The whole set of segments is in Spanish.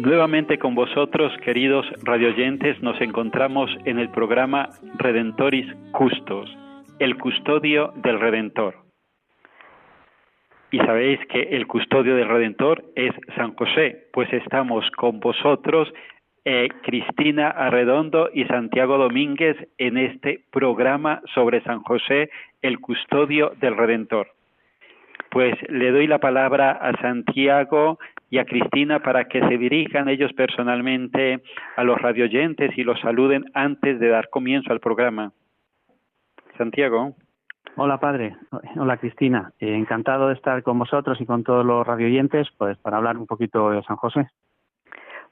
Nuevamente con vosotros, queridos radioyentes, nos encontramos en el programa Redentoris Custos, el custodio del Redentor. Y sabéis que el custodio del Redentor es San José, pues estamos con vosotros, eh, Cristina Arredondo y Santiago Domínguez, en este programa sobre San José, el custodio del Redentor. Pues le doy la palabra a Santiago y a Cristina para que se dirijan ellos personalmente a los radioyentes y los saluden antes de dar comienzo al programa. Santiago. Hola padre, hola Cristina, Eh, encantado de estar con vosotros y con todos los radioyentes pues para hablar un poquito de San José.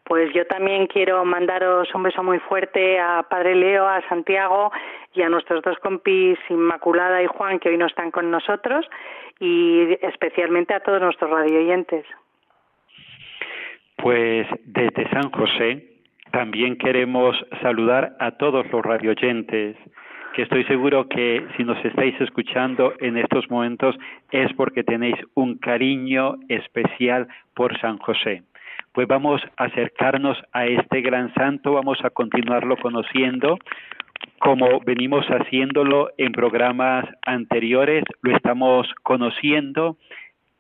Pues yo también quiero mandaros un beso muy fuerte a Padre Leo, a Santiago y a nuestros dos compis Inmaculada y Juan que hoy no están con nosotros y especialmente a todos nuestros radioyentes. Pues desde San José también queremos saludar a todos los radioyentes, que estoy seguro que si nos estáis escuchando en estos momentos es porque tenéis un cariño especial por San José. Pues vamos a acercarnos a este gran santo, vamos a continuarlo conociendo como venimos haciéndolo en programas anteriores, lo estamos conociendo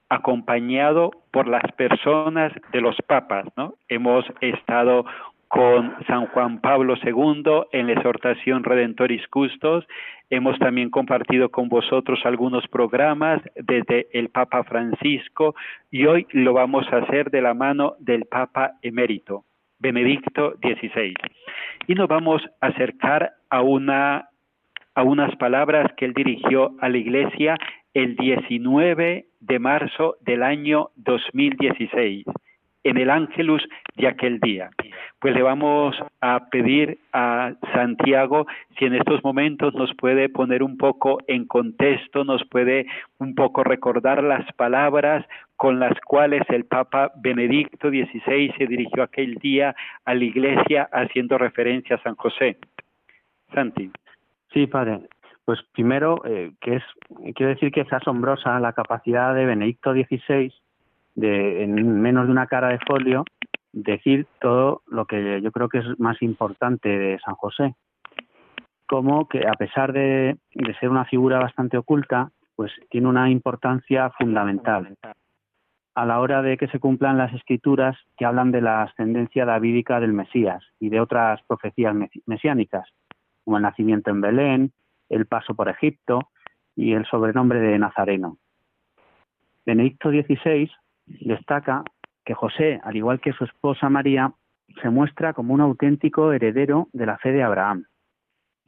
acompañado por las personas de los papas, ¿no? Hemos estado con San Juan Pablo II en la exhortación Redentoris Custos. Hemos también compartido con vosotros algunos programas desde el Papa Francisco y hoy lo vamos a hacer de la mano del Papa emérito, Benedicto XVI. Y nos vamos a acercar a una a unas palabras que él dirigió a la Iglesia el 19 de marzo del año 2016 en el Ángelus de aquel día. Pues le vamos a pedir a Santiago si en estos momentos nos puede poner un poco en contexto, nos puede un poco recordar las palabras con las cuales el Papa Benedicto XVI se dirigió aquel día a la Iglesia haciendo referencia a San José. Santi. Sí, padre. Pues primero, eh, que es, quiero decir que es asombrosa la capacidad de Benedicto XVI de, en menos de una cara de folio, decir todo lo que yo creo que es más importante de San José. Como que a pesar de, de ser una figura bastante oculta, pues tiene una importancia fundamental a la hora de que se cumplan las escrituras que hablan de la ascendencia davídica del Mesías y de otras profecías mesiánicas, como el nacimiento en Belén, el paso por Egipto y el sobrenombre de Nazareno. Benedicto XVI destaca que José, al igual que su esposa María, se muestra como un auténtico heredero de la fe de Abraham,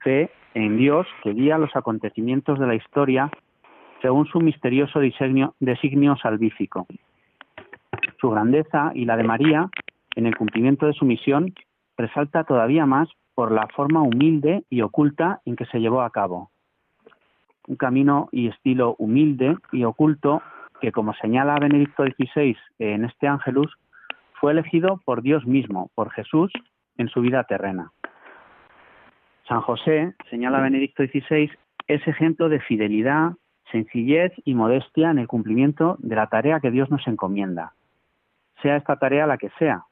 fe en Dios que guía los acontecimientos de la historia según su misterioso diseño, designio salvífico. Su grandeza y la de María en el cumplimiento de su misión resalta todavía más por la forma humilde y oculta en que se llevó a cabo. un camino y estilo humilde y oculto que, como señala Benedicto XVI en este Ángelus, fue elegido por Dios mismo, por Jesús, en su vida terrena. San José, señala Benedicto XVI, es ejemplo de fidelidad, sencillez y modestia en el cumplimiento de la tarea que Dios nos encomienda, sea esta tarea la que sea.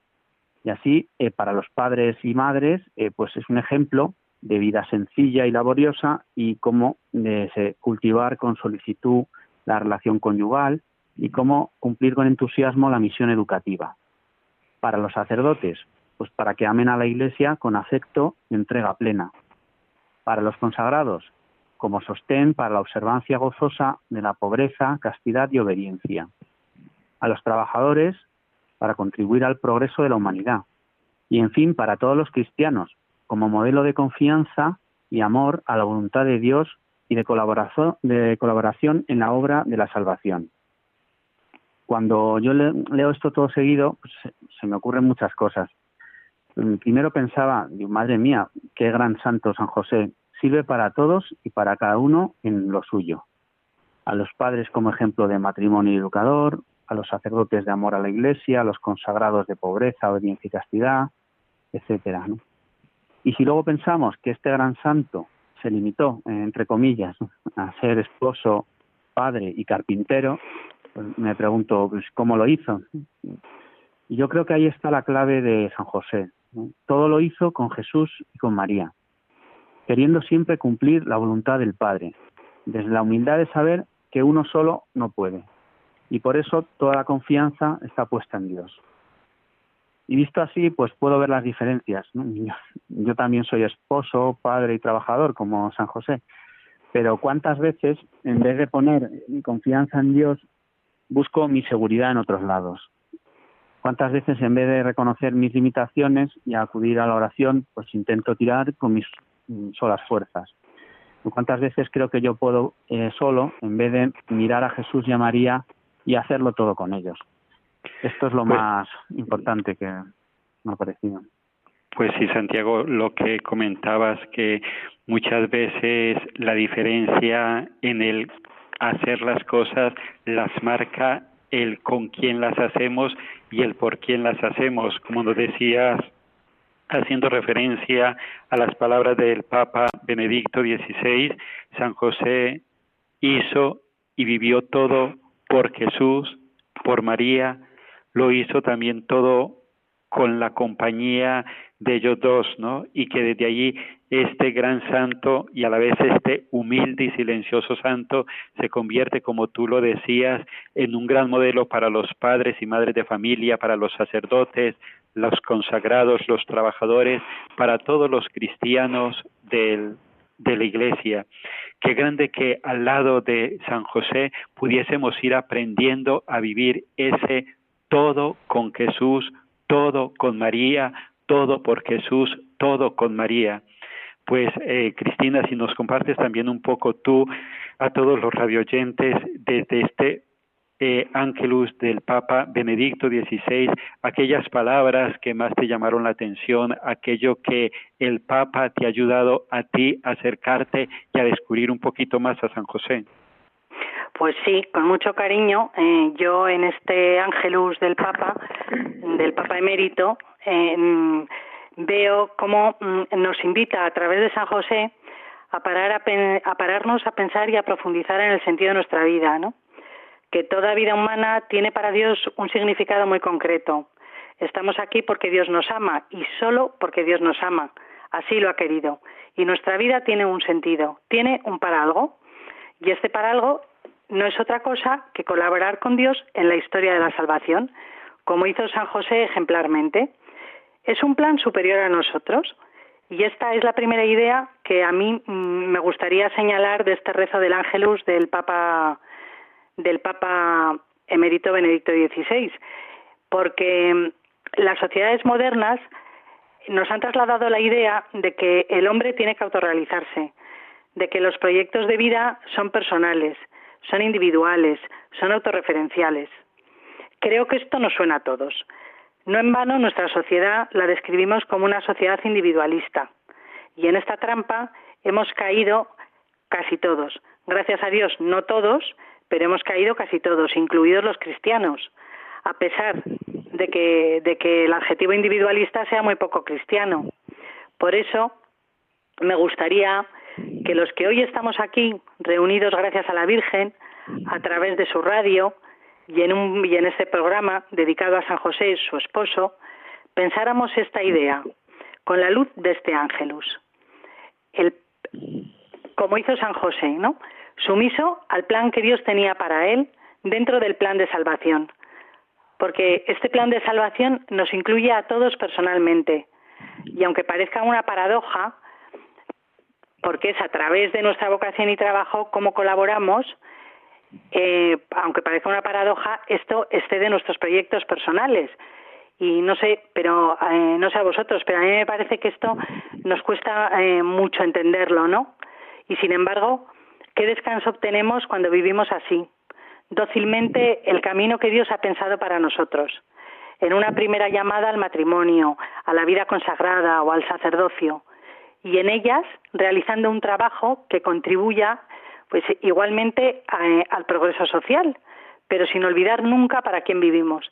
Y así, eh, para los padres y madres, eh, pues es un ejemplo de vida sencilla y laboriosa y cómo de cultivar con solicitud la relación conyugal y cómo cumplir con entusiasmo la misión educativa. Para los sacerdotes, pues para que amen a la Iglesia con afecto y entrega plena. Para los consagrados, como sostén para la observancia gozosa de la pobreza, castidad y obediencia. A los trabajadores, para contribuir al progreso de la humanidad. Y, en fin, para todos los cristianos, como modelo de confianza y amor a la voluntad de Dios y de colaboración, en la obra de la salvación. Cuando yo leo esto todo seguido, pues, se me ocurren muchas cosas. Primero pensaba, madre mía, qué gran santo San José, sirve para todos y para cada uno en lo suyo. A los padres como ejemplo de matrimonio educador, a los sacerdotes de amor a la Iglesia, a los consagrados de pobreza, obediencia y castidad, etcétera. Y si luego pensamos que este gran santo se limitó, entre comillas, a ser esposo, padre y carpintero, pues me pregunto, pues, ¿cómo lo hizo? Y yo creo que ahí está la clave de San José. Todo lo hizo con Jesús y con María queriendo siempre cumplir la voluntad del Padre, desde la humildad de saber que uno solo no puede. Y por eso toda la confianza está puesta en Dios. Y visto así, pues puedo ver las diferencias. Yo, también soy esposo, padre y trabajador, como San José. Pero cuántas veces, en vez de poner mi confianza en Dios, busco mi seguridad en otros lados. Cuántas veces, en vez de reconocer mis limitaciones y acudir a la oración, pues intento tirar con mis solas fuerzas. ¿Cuántas veces creo que yo puedo eh, solo, en vez de mirar a Jesús y a María y hacerlo todo con ellos? Esto es lo pues más importante que me ha parecido. Pues sí, Santiago, lo que comentabas, que muchas veces la diferencia en el hacer las cosas las marca el con quién las hacemos y el por quién las hacemos. Como nos decías haciendo referencia a las palabras del Papa Benedicto XVI, San José hizo y vivió todo por Jesús, por María, lo hizo también todo con la compañía de ellos dos, ¿no? Y que desde allí este gran santo y a la vez este humilde y silencioso santo se convierte, como tú lo decías, en un gran modelo para los padres y madres de familia, para los sacerdotes, los consagrados, los trabajadores, para todos los cristianos del, de la Iglesia. Qué grande que al lado de San José pudiésemos ir aprendiendo a vivir ese todo con Jesús, todo con María, todo por Jesús, todo con María. Pues eh, Cristina, si nos compartes también un poco tú a todos los radioyentes desde este eh, Ángelus del Papa Benedicto XVI, aquellas palabras que más te llamaron la atención, aquello que el Papa te ha ayudado a ti a acercarte y a descubrir un poquito más a San José. Pues sí, con mucho cariño. Eh, yo en este Ángelus del Papa, del Papa emérito, eh, veo cómo mm, nos invita a través de San José a parar a pararnos a pensar y a profundizar en el sentido de nuestra vida, ¿no? Que toda vida humana tiene para Dios un significado muy concreto. Estamos aquí porque Dios nos ama y solo porque Dios nos ama. Así lo ha querido. Y nuestra vida tiene un sentido, tiene un para algo. Y este para algo no es otra cosa que colaborar con Dios en la historia de la salvación, como hizo San José ejemplarmente. Es un plan superior a nosotros. Y esta es la primera idea que a mí mm, me gustaría señalar de este rezo del Ángelus del Papa del Papa emérito Benedicto XVI, porque las sociedades modernas nos han trasladado la idea de que el hombre tiene que autorrealizarse, de que los proyectos de vida son personales, son individuales, son autorreferenciales. Creo que esto nos suena a todos. No en vano nuestra sociedad la describimos como una sociedad individualista. Y en esta trampa hemos caído casi todos. Gracias a Dios, no todos, pero hemos caído casi todos, incluidos los cristianos, a pesar de que, de que el adjetivo individualista sea muy poco cristiano. Por eso, me gustaría que los que hoy estamos aquí, reunidos gracias a la Virgen, a través de su radio y en, un, y en este programa dedicado a San José, su esposo, pensáramos esta idea con la luz de este ángelus. El, como hizo San José, ¿no? Sumiso al plan que Dios tenía para él dentro del plan de salvación. Porque este plan de salvación nos incluye a todos personalmente. Y aunque parezca una paradoja, porque es a través de nuestra vocación y trabajo cómo colaboramos, eh, aunque parezca una paradoja, esto esté de nuestros proyectos personales. Y no sé, pero eh, no sé a vosotros, pero a mí me parece que esto nos cuesta eh, mucho entenderlo, ¿no? Y sin embargo, ¿qué descanso obtenemos cuando vivimos así? Dócilmente el camino que Dios ha pensado para nosotros. En una primera llamada al matrimonio, a la vida consagrada o al sacerdocio. Y en ellas realizando un trabajo que contribuya pues igualmente eh, al progreso social, pero sin olvidar nunca para quién vivimos.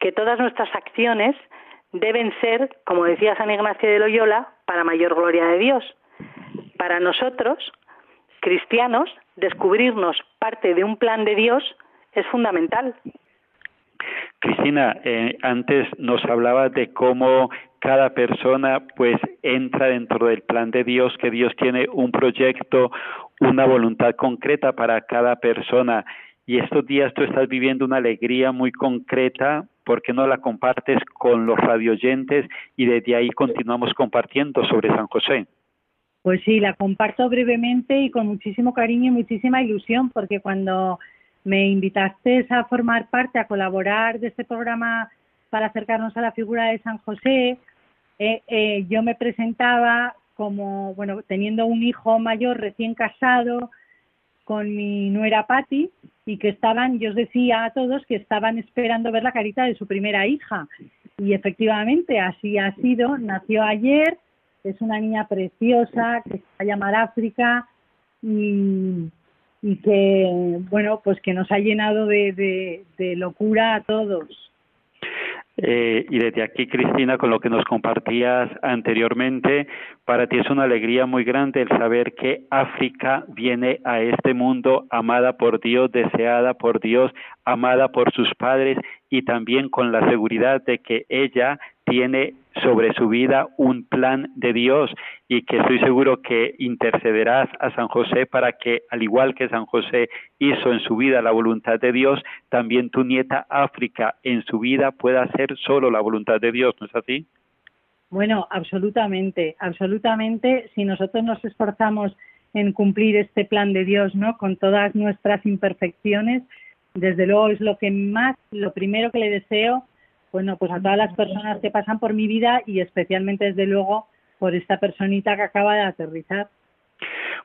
Que todas nuestras acciones deben ser, como decía San Ignacio de Loyola, para mayor gloria de Dios. Para nosotros, cristianos, descubrirnos parte de un plan de Dios es fundamental. Cristina, eh, antes nos hablaba de cómo cada persona pues entra dentro del plan de Dios, que Dios tiene un proyecto, una voluntad concreta para cada persona. Y estos días tú estás viviendo una alegría muy concreta, ¿por qué no la compartes con los radioyentes y desde ahí continuamos compartiendo sobre San José? Pues sí, la comparto brevemente y con muchísimo cariño y muchísima ilusión, porque cuando me invitaste a formar parte, a colaborar de este programa para acercarnos a la figura de San José, eh, eh, yo me presentaba como, bueno, teniendo un hijo mayor recién casado con mi nuera Patti y que estaban, yo os decía a todos que estaban esperando ver la carita de su primera hija. Y efectivamente así ha sido, nació ayer, es una niña preciosa que se va a llamar África y, y que, bueno, pues que nos ha llenado de locura a todos. Eh, y desde aquí, Cristina, con lo que nos compartías anteriormente, para ti es una alegría muy grande el saber que África viene a este mundo amada por Dios, deseada por Dios, amada por sus padres y también con la seguridad de que ella tiene sobre su vida un plan de Dios y que estoy seguro que intercederás a San José para que, al igual que San José hizo en su vida la voluntad de Dios, también tu nieta África en su vida pueda hacer solo la voluntad de Dios, ¿no es así? Bueno, absolutamente, absolutamente. Si nosotros nos esforzamos en cumplir este plan de Dios, ¿no? Con todas nuestras imperfecciones, desde luego es lo que más, lo primero que le deseo bueno, pues a todas las personas que pasan por mi vida y especialmente, desde luego, por esta personita que acaba de aterrizar.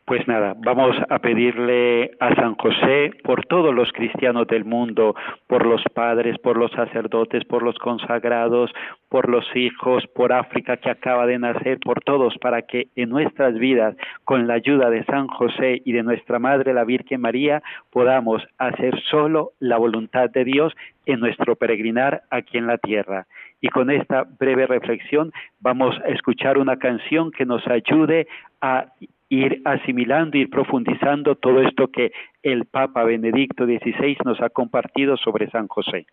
Pues nada, vamos a pedirle a San José por todos los cristianos del mundo, por los padres, por los sacerdotes, por los consagrados, por los hijos, por África que acaba de nacer, por todos, para que en nuestras vidas, con la ayuda de San José y de nuestra Madre la Virgen María, podamos hacer solo la voluntad de Dios en nuestro peregrinar aquí en la tierra. Y con esta breve reflexión vamos a escuchar una canción que nos ayude a ir asimilando, ir profundizando todo esto que el Papa Benedicto XVI nos ha compartido sobre San José.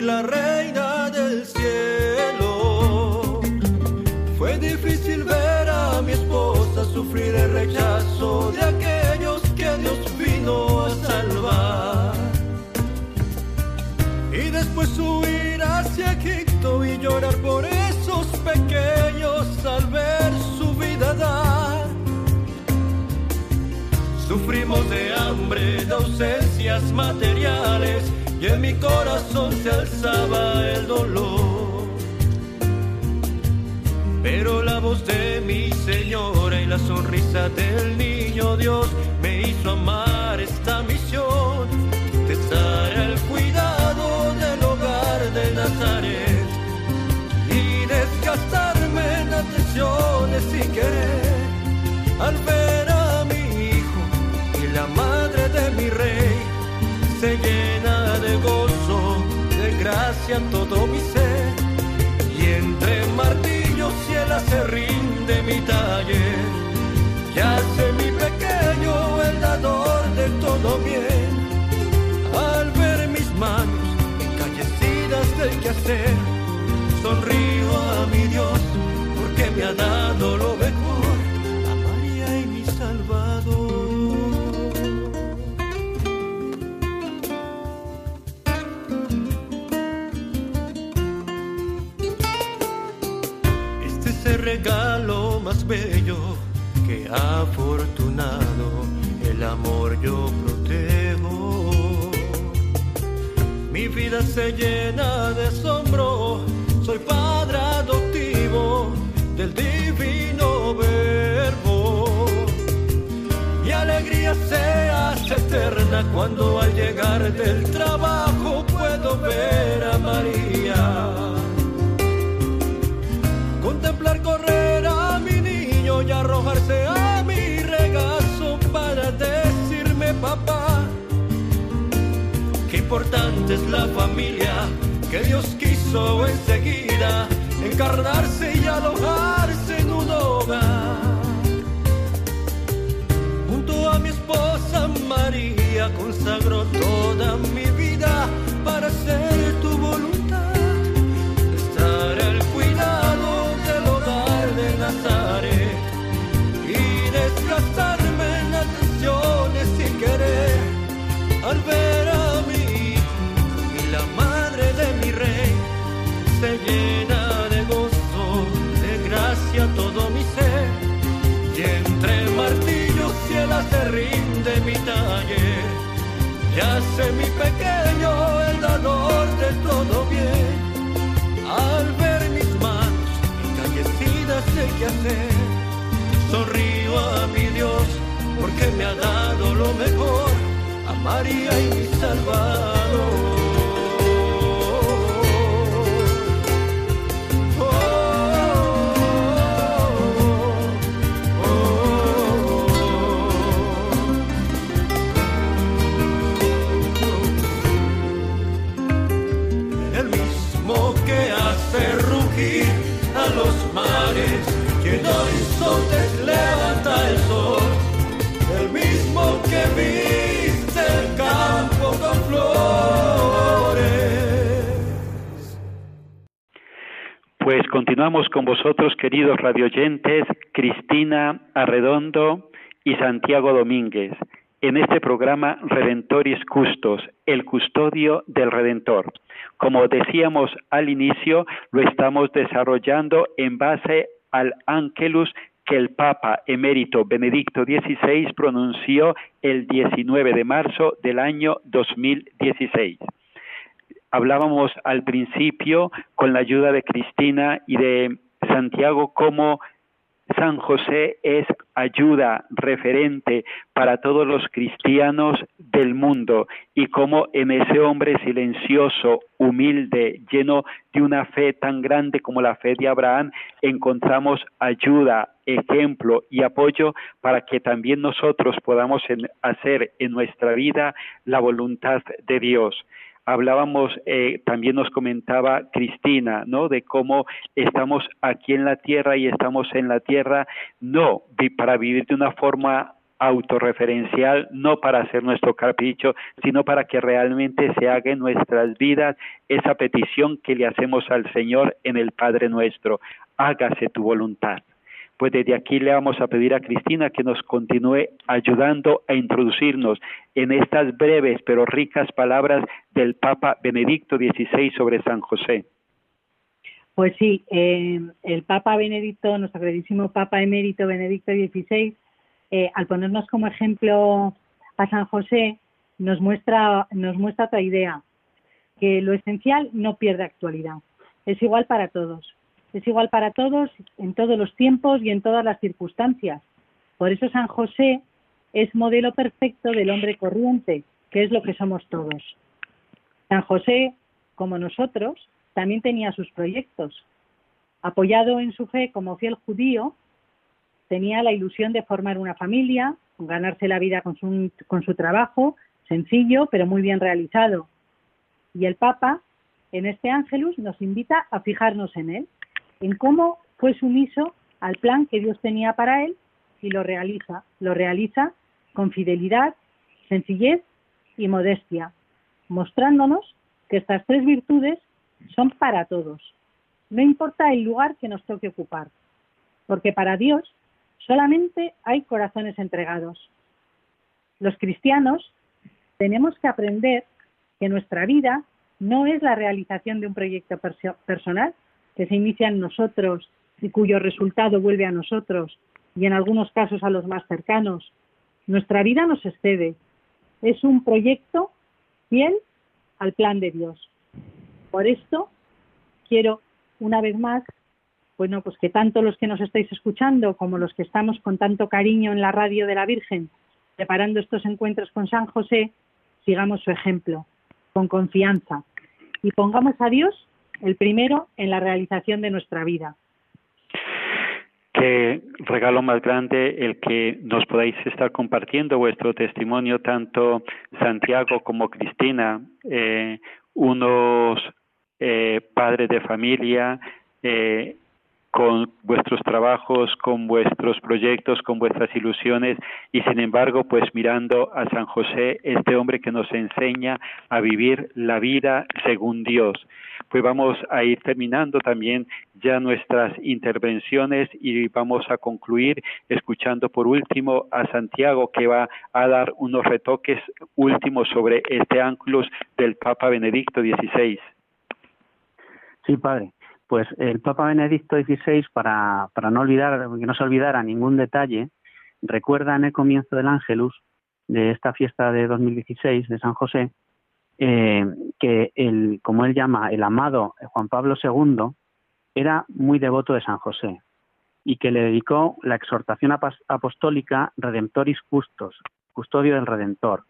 La reina del cielo. difícil ver a mi esposa sufrir el rechazo de aquellos que Dios vino a salvar. Y después huir hacia Egipto y llorar por esos pequeños al ver su vida dar. Sufrimos de hambre, de ausencias materiales y en mi corazón se alzaba el dolor. Pero la voz de mi señora y la sonrisa del niño Dios me hizo amar esta misión de estar al cuidado del hogar de Nazaret y desgastarme en atenciones sin querer al ver quehacer, sonrío a mi Dios porque me ha dado lo mejor, a María y mi Salvador. Este es el regalo más bello que afortunado el amor yo vida se llena de asombro, soy padre adoptivo del divino verbo. Mi alegría se hace eterna cuando al llegar del trabajo puedo ver a María importante es la familia que Dios quiso enseguida encarnarse y alojarse en un hogar. Junto a mi esposa María consagro toda mi se llena de gozo, de gracia todo mi ser y entre martillos y el se rinde mi taller. Ya sé mi pequeño el dador de todo bien al ver mis manos encallecidas de qué hacer. Sonrío a mi Dios porque me ha dado lo mejor, a María y mi Salvador. Continuamos con vosotros, queridos radioyentes, Cristina Arredondo y Santiago Domínguez, en este programa Redentoris Custos, el custodio del Redentor. Como decíamos al inicio, lo estamos desarrollando en base al Ángelus que el Papa emérito Benedicto XVI pronunció el 19 de marzo del año 2016 hablábamos al principio con la ayuda de Cristina y de Santiago cómo San José es ayuda referente para todos los cristianos del mundo y cómo en ese hombre silencioso, humilde, lleno de una fe tan grande como la fe de Abraham, encontramos ayuda, ejemplo y apoyo para que también nosotros podamos hacer en nuestra vida la voluntad de Dios hablábamos, eh, también nos comentaba Cristina, ¿no? De cómo estamos aquí en la tierra y estamos en la tierra no para vivir de una forma autorreferencial, no para hacer nuestro capricho, sino para que realmente se haga en nuestras vidas esa petición que le hacemos al Señor en el Padre nuestro. hágase tu voluntad. Pues desde aquí le vamos a pedir a Cristina que nos continúe ayudando a introducirnos en estas breves pero ricas palabras del Papa Benedicto XVI sobre San José. Pues sí, eh, el Papa Benedicto, nuestro queridísimo Papa emérito Benedicto XVI, eh, al ponernos como ejemplo a San José, nos muestra, nos muestra otra idea, que lo esencial no pierde actualidad. Es igual para todos. Es igual para todos en todos los tiempos y en todas las circunstancias. Por eso San José es modelo perfecto del hombre corriente, que es lo que somos todos. San José, como nosotros, también tenía sus proyectos. Apoyado en su fe como fiel judío, tenía la ilusión de formar una familia, ganarse la vida con su, con su trabajo, sencillo pero muy bien realizado. Y el Papa, en este Ángelus, nos invita a fijarnos en él, en cómo fue sumiso al plan que Dios tenía para él y lo realiza. Lo realiza con fidelidad, sencillez y modestia, mostrándonos que estas tres virtudes son para todos. No importa el lugar que nos toque ocupar, porque para Dios solamente hay corazones entregados. Los cristianos tenemos que aprender que nuestra vida no es la realización de un proyecto personal que se inicia en nosotros y cuyo resultado vuelve a nosotros y en algunos casos a los más cercanos. Nuestra vida nos excede. Es un proyecto fiel al plan de Dios. Por esto quiero una vez más, bueno, pues que tanto los que nos estáis escuchando como los que estamos con tanto cariño en la radio de la Virgen preparando estos encuentros con San José, sigamos su ejemplo, con confianza, y pongamos a Dios el primero en la realización de nuestra vida. Qué regalo más grande el que nos podáis estar compartiendo vuestro testimonio, tanto Santiago como Cristina, eh, unos eh, padres de familia, eh, con vuestros trabajos, con vuestros proyectos, con vuestras ilusiones y sin embargo pues mirando a San José, este hombre que nos enseña a vivir la vida según Dios. Pues vamos a ir terminando también ya nuestras intervenciones y vamos a concluir escuchando por último a Santiago que va a dar unos retoques últimos sobre este ángulo del Papa Benedicto XVI. Sí, padre pues el Papa Benedicto XVI, para, para no olvidar, que no se olvidara ningún detalle, recuerda en el comienzo del Ángelus de esta fiesta de 2016 de San José, eh, que el, como él llama, el amado Juan Pablo II era muy devoto de San José y que le dedicó la exhortación apostólica Redemptoris Custos, custodio del Redentor,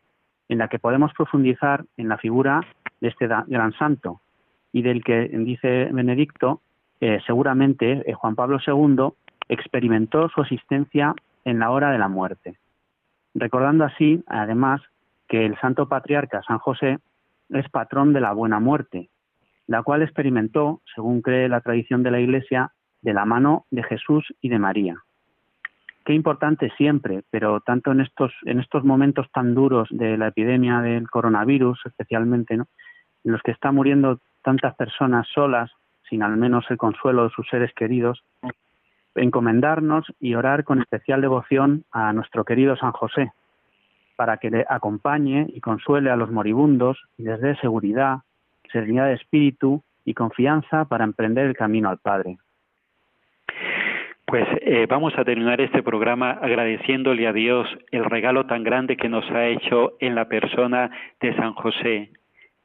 en la que podemos profundizar en la figura de este gran santo, y del que dice Benedicto, eh, seguramente eh, Juan Pablo II experimentó su existencia en la hora de la muerte, recordando así, además, que el santo patriarca San José es patrón de la buena muerte, la cual experimentó, según cree la tradición de la Iglesia, de la mano de Jesús y de María. Qué importante siempre, pero tanto en estos, en estos momentos tan duros de la epidemia del coronavirus, especialmente, ¿no? en los que está muriendo tantas personas solas, sin al menos el consuelo de sus seres queridos, encomendarnos y orar con especial devoción a nuestro querido San José, para que le acompañe y consuele a los moribundos y les dé seguridad, serenidad de espíritu y confianza para emprender el camino al Padre. Pues eh, vamos a terminar este programa agradeciéndole a Dios el regalo tan grande que nos ha hecho en la persona de San José,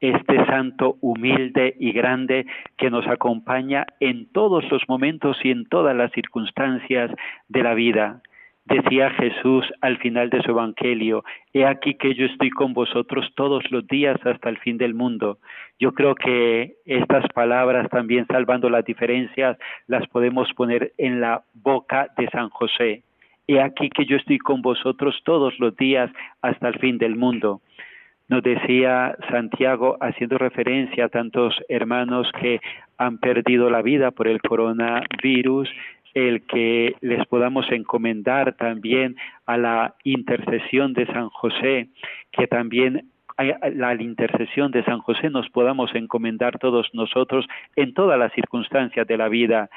este santo humilde y grande que nos acompaña en todos los momentos y en todas las circunstancias de la vida. Decía Jesús al final de su Evangelio, He aquí que yo estoy con vosotros todos los días hasta el fin del mundo. Yo creo que estas palabras también salvando las diferencias las podemos poner en la boca de San José. He aquí que yo estoy con vosotros todos los días hasta el fin del mundo. Nos decía Santiago, haciendo referencia a tantos hermanos que han perdido la vida por el coronavirus, el que les podamos encomendar también a la intercesión de San José, que también a la intercesión de San José nos podamos encomendar todos nosotros en todas las circunstancias de la vida,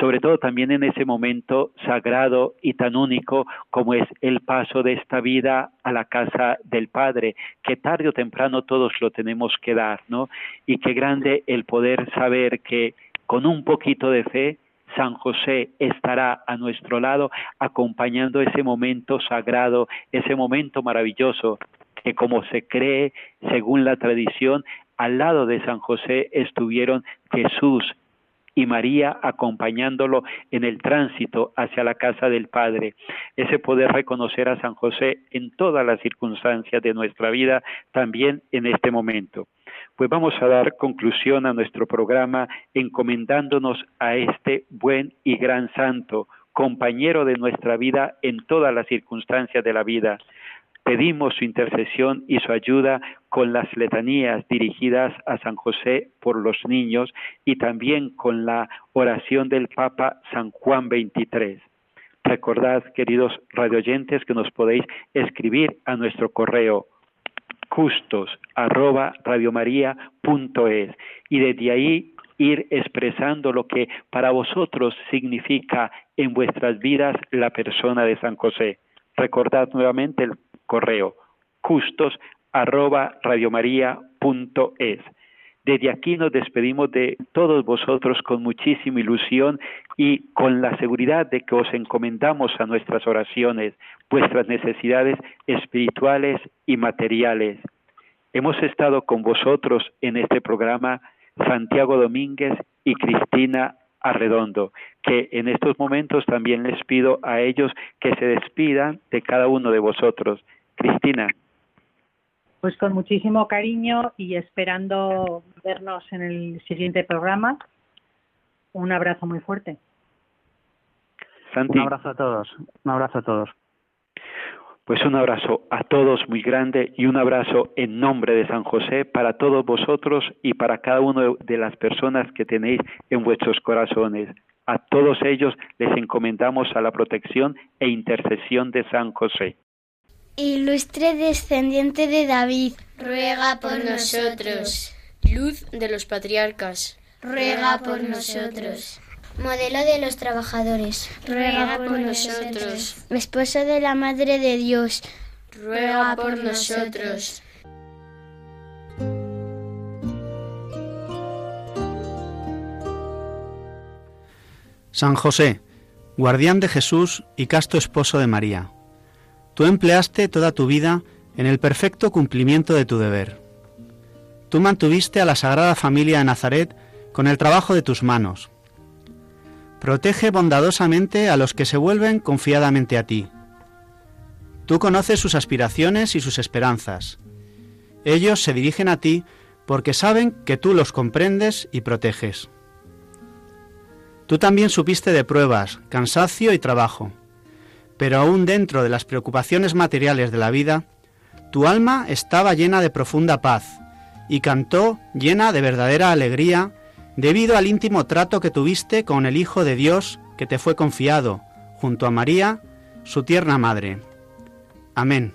sobre todo también en ese momento sagrado y tan único como es el paso de esta vida a la casa del Padre, que tarde o temprano todos lo tenemos que dar, ¿no? Y qué grande el poder saber que con un poquito de fe San José estará a nuestro lado acompañando ese momento sagrado, ese momento maravilloso que como se cree, según la tradición, al lado de San José estuvieron Jesús y María acompañándolo en el tránsito hacia la casa del Padre. Ese poder reconocer a San José en todas las circunstancias de nuestra vida, también en este momento. Pues vamos a dar conclusión a nuestro programa encomendándonos a este buen y gran santo, compañero de nuestra vida en todas las circunstancias de la vida. Pedimos su intercesión y su ayuda con las letanías dirigidas a San José por los niños y también con la oración del Papa San Juan XXIII. Recordad, queridos radioyentes, que nos podéis escribir a nuestro correo justos arroba y desde ahí ir expresando lo que para vosotros significa en vuestras vidas la persona de San José. Recordad nuevamente el correo justos arroba radiomaria.es. Desde aquí nos despedimos de todos vosotros con muchísima ilusión y con la seguridad de que os encomendamos a nuestras oraciones, vuestras necesidades espirituales y materiales. Hemos estado con vosotros en este programa Santiago Domínguez y Cristina Arredondo, que en estos momentos también les pido a ellos que se despidan de cada uno de vosotros. Cristina. Pues con muchísimo cariño y esperando vernos en el siguiente programa. Un abrazo muy fuerte. Un abrazo a todos. Un abrazo a todos. Pues un abrazo a todos muy grande y un abrazo en nombre de San José para todos vosotros y para cada una de las personas que tenéis en vuestros corazones. A todos ellos les encomendamos a la protección e intercesión de San José. Ilustre descendiente de David, ruega por nosotros. Luz de los patriarcas, ruega por nosotros. Modelo de los trabajadores, ruega por nosotros. Esposo de la Madre de Dios, ruega por nosotros. San José, guardián de Jesús y casto esposo de María Tú empleaste toda tu vida en el perfecto cumplimiento de tu deber. Tú mantuviste a la Sagrada Familia de Nazaret con el trabajo de tus manos. Protege bondadosamente a los que se vuelven confiadamente a ti. Tú conoces sus aspiraciones y sus esperanzas. Ellos se dirigen a ti porque saben que tú los comprendes y proteges. Tú también supiste de pruebas, cansancio y trabajo pero aún dentro de las preocupaciones materiales de la vida, tu alma estaba llena de profunda paz y cantó llena de verdadera alegría debido al íntimo trato que tuviste con el Hijo de Dios que te fue confiado, junto a María, su tierna madre. Amén.